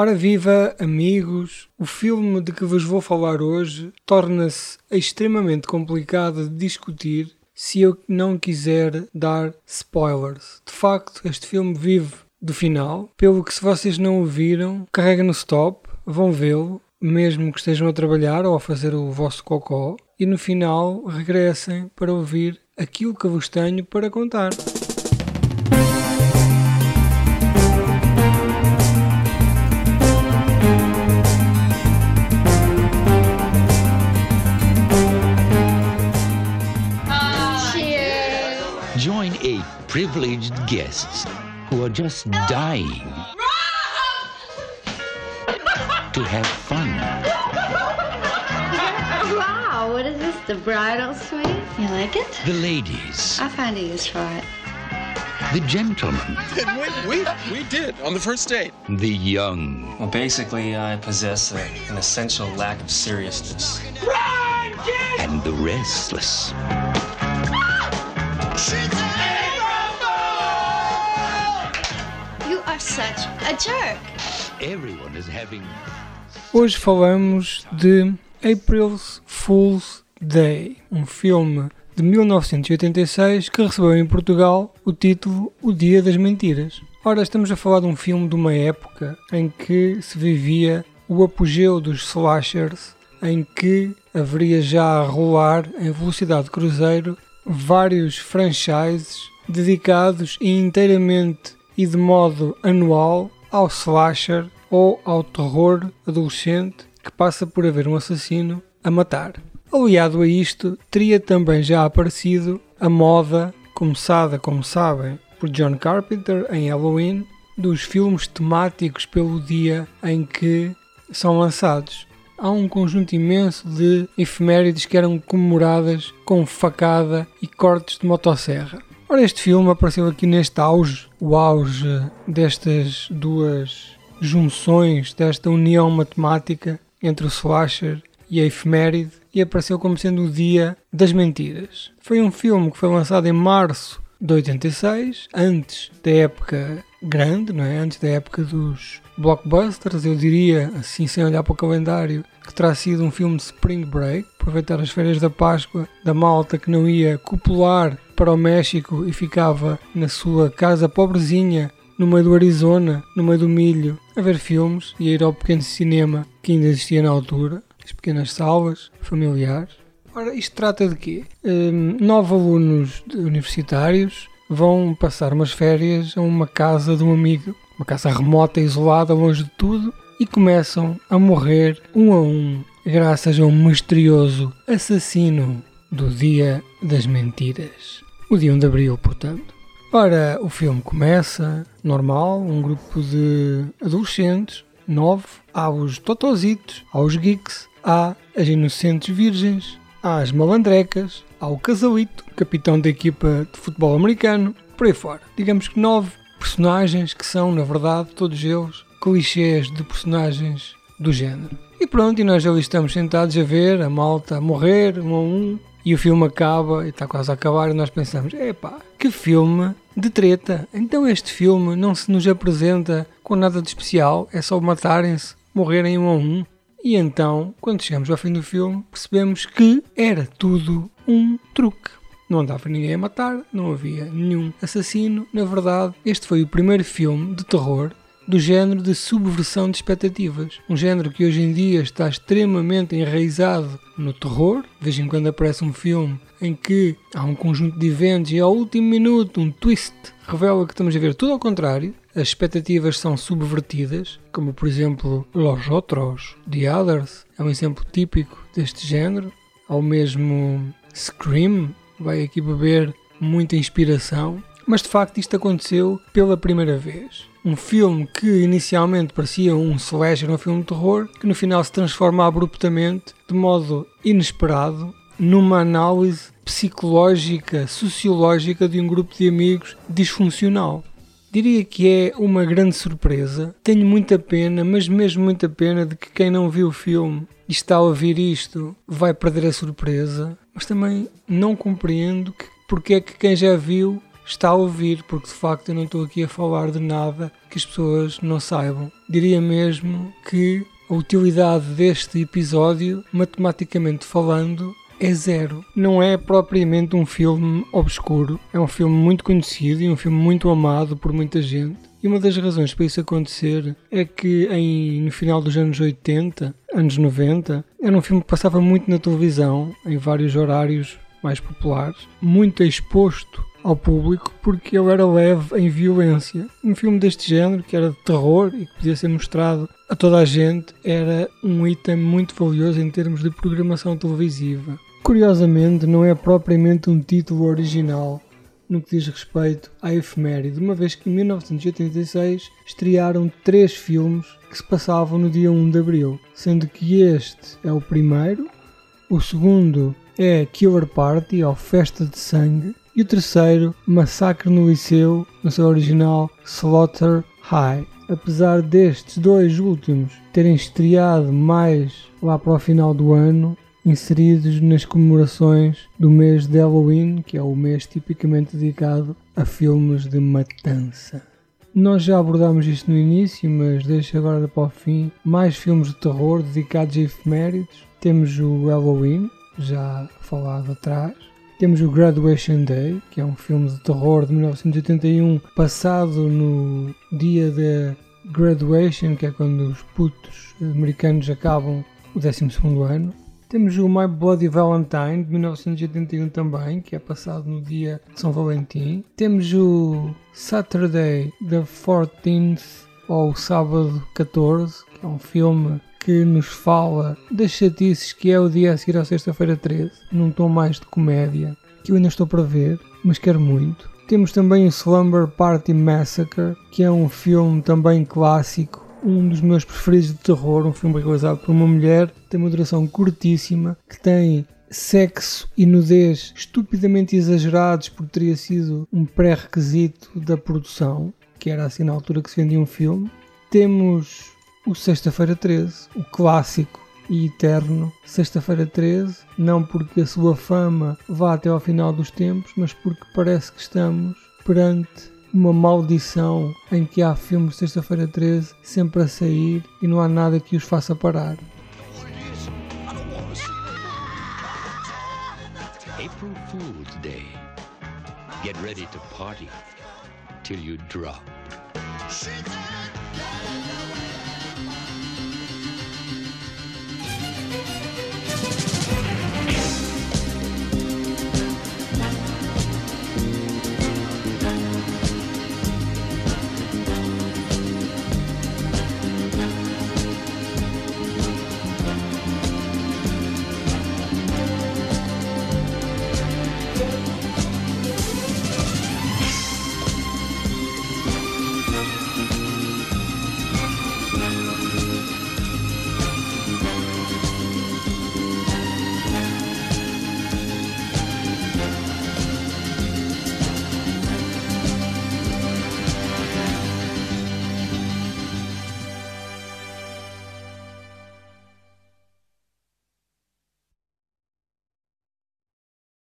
Ora viva, amigos! O filme de que vos vou falar hoje torna-se extremamente complicado de discutir se eu não quiser dar spoilers. De facto, este filme vive do final, pelo que se vocês não o viram, carrega no stop, vão vê-lo, mesmo que estejam a trabalhar ou a fazer o vosso cocó, e no final regressem para ouvir aquilo que vos tenho para contar. Privileged guests who are just dying to have fun. Wow, what is this? The bridal suite? You like it? The ladies, I find a use for it. the gentlemen, we, we, we did on the first date. the young, Well, basically, I possess a, an essential lack of seriousness. Run, and the restless. Ah! You are such a jerk. Everyone is having Hoje falamos de April's Fool's Day, um filme de 1986 que recebeu em Portugal o título O Dia das Mentiras. Ora, estamos a falar de um filme de uma época em que se vivia o apogeu dos slashers, em que haveria já a rolar em velocidade de cruzeiro vários franchises dedicados inteiramente e de modo anual ao slasher ou ao terror adolescente que passa por haver um assassino a matar. Aliado a isto, teria também já aparecido a moda, começada, como sabem, por John Carpenter em Halloween, dos filmes temáticos pelo dia em que são lançados. Há um conjunto imenso de efemérides que eram comemoradas com facada e cortes de motosserra. Ora, este filme apareceu aqui neste auge, o auge destas duas junções, desta união matemática entre o slasher e a efeméride, e apareceu como sendo o Dia das Mentiras. Foi um filme que foi lançado em março de 86, antes da época grande, não é? antes da época dos blockbusters, eu diria, assim sem olhar para o calendário, que terá sido um filme de Spring Break, aproveitar as férias da Páscoa da malta que não ia copular para o México e ficava na sua casa pobrezinha no meio do Arizona, no meio do milho, a ver filmes e a ir ao pequeno cinema que ainda existia na altura, as pequenas salas familiares. Ora, isto trata de quê? Hum, nove alunos universitários vão passar umas férias a uma casa de um amigo, uma casa remota, isolada, longe de tudo, e começam a morrer um a um, graças a um misterioso assassino do Dia das Mentiras. O dia 1 de Abril, portanto. Ora, o filme começa normal, um grupo de adolescentes, nove, há os totositos, há os geeks, há as inocentes virgens, as malandrecas, há o casalito, capitão da equipa de futebol americano, por aí fora. Digamos que nove personagens que são, na verdade, todos eles clichês de personagens do género. E pronto, e nós ali estamos sentados a ver a malta morrer, um a um, e o filme acaba, e está quase a acabar, e nós pensamos: epá, que filme de treta! Então este filme não se nos apresenta com nada de especial, é só matarem-se, morrerem um a um. E então, quando chegamos ao fim do filme, percebemos que era tudo um truque. Não andava ninguém a matar, não havia nenhum assassino. Na verdade, este foi o primeiro filme de terror do género de subversão de expectativas. Um género que hoje em dia está extremamente enraizado no terror. De vez em quando aparece um filme em que há um conjunto de eventos e ao último minuto um twist revela que estamos a ver tudo ao contrário. As expectativas são subvertidas, como por exemplo Los Otros, The Others, é um exemplo típico deste género. Ao mesmo Scream, vai aqui beber muita inspiração. Mas de facto isto aconteceu pela primeira vez. Um filme que inicialmente parecia um slasher, um filme de terror, que no final se transforma abruptamente, de modo inesperado, numa análise psicológica, sociológica de um grupo de amigos disfuncional. Diria que é uma grande surpresa. Tenho muita pena, mas mesmo muita pena, de que quem não viu o filme e está a ouvir isto vai perder a surpresa. Mas também não compreendo que, porque é que quem já viu está a ouvir, porque de facto eu não estou aqui a falar de nada que as pessoas não saibam. Diria mesmo que a utilidade deste episódio, matematicamente falando, é zero. Não é propriamente um filme obscuro, é um filme muito conhecido e um filme muito amado por muita gente. E uma das razões para isso acontecer é que em, no final dos anos 80, anos 90, era um filme que passava muito na televisão, em vários horários mais populares, muito exposto ao público porque ele era leve em violência. Um filme deste género, que era de terror e que podia ser mostrado a toda a gente, era um item muito valioso em termos de programação televisiva. Curiosamente, não é propriamente um título original no que diz respeito à efeméride, uma vez que em 1986 estrearam três filmes que se passavam no dia 1 de abril, sendo que este é o primeiro, o segundo é Killer Party, ou Festa de Sangue, e o terceiro, Massacre no Liceu, no seu original Slaughter High. Apesar destes dois últimos terem estreado mais lá para o final do ano, inseridos nas comemorações do mês de Halloween, que é o mês tipicamente dedicado a filmes de matança. Nós já abordámos isto no início, mas deixo agora para o fim mais filmes de terror dedicados a efemérides. Temos o Halloween, já falado atrás. Temos o Graduation Day, que é um filme de terror de 1981, passado no dia da Graduation, que é quando os putos americanos acabam o 12 ano. Temos o My Bloody Valentine de 1981 também, que é passado no dia de São Valentim. Temos o Saturday the 14th, ou Sábado 14, que é um filme que nos fala das chatices que é o dia a seguir à sexta-feira 13, num tom mais de comédia, que eu ainda estou para ver, mas quero muito. Temos também o Slumber Party Massacre, que é um filme também clássico, um dos meus preferidos de terror, um filme realizado por uma mulher, tem uma duração curtíssima, que tem sexo e nudez estupidamente exagerados porque teria sido um pré-requisito da produção, que era assim na altura que se vendia um filme. Temos o Sexta-feira 13, o clássico e eterno Sexta-feira 13, não porque a sua fama vá até ao final dos tempos, mas porque parece que estamos perante uma maldição em que há filmes de Sexta-feira 13 sempre a sair e não há nada que os faça parar. April Fool's Day. Get ready to party till you drop.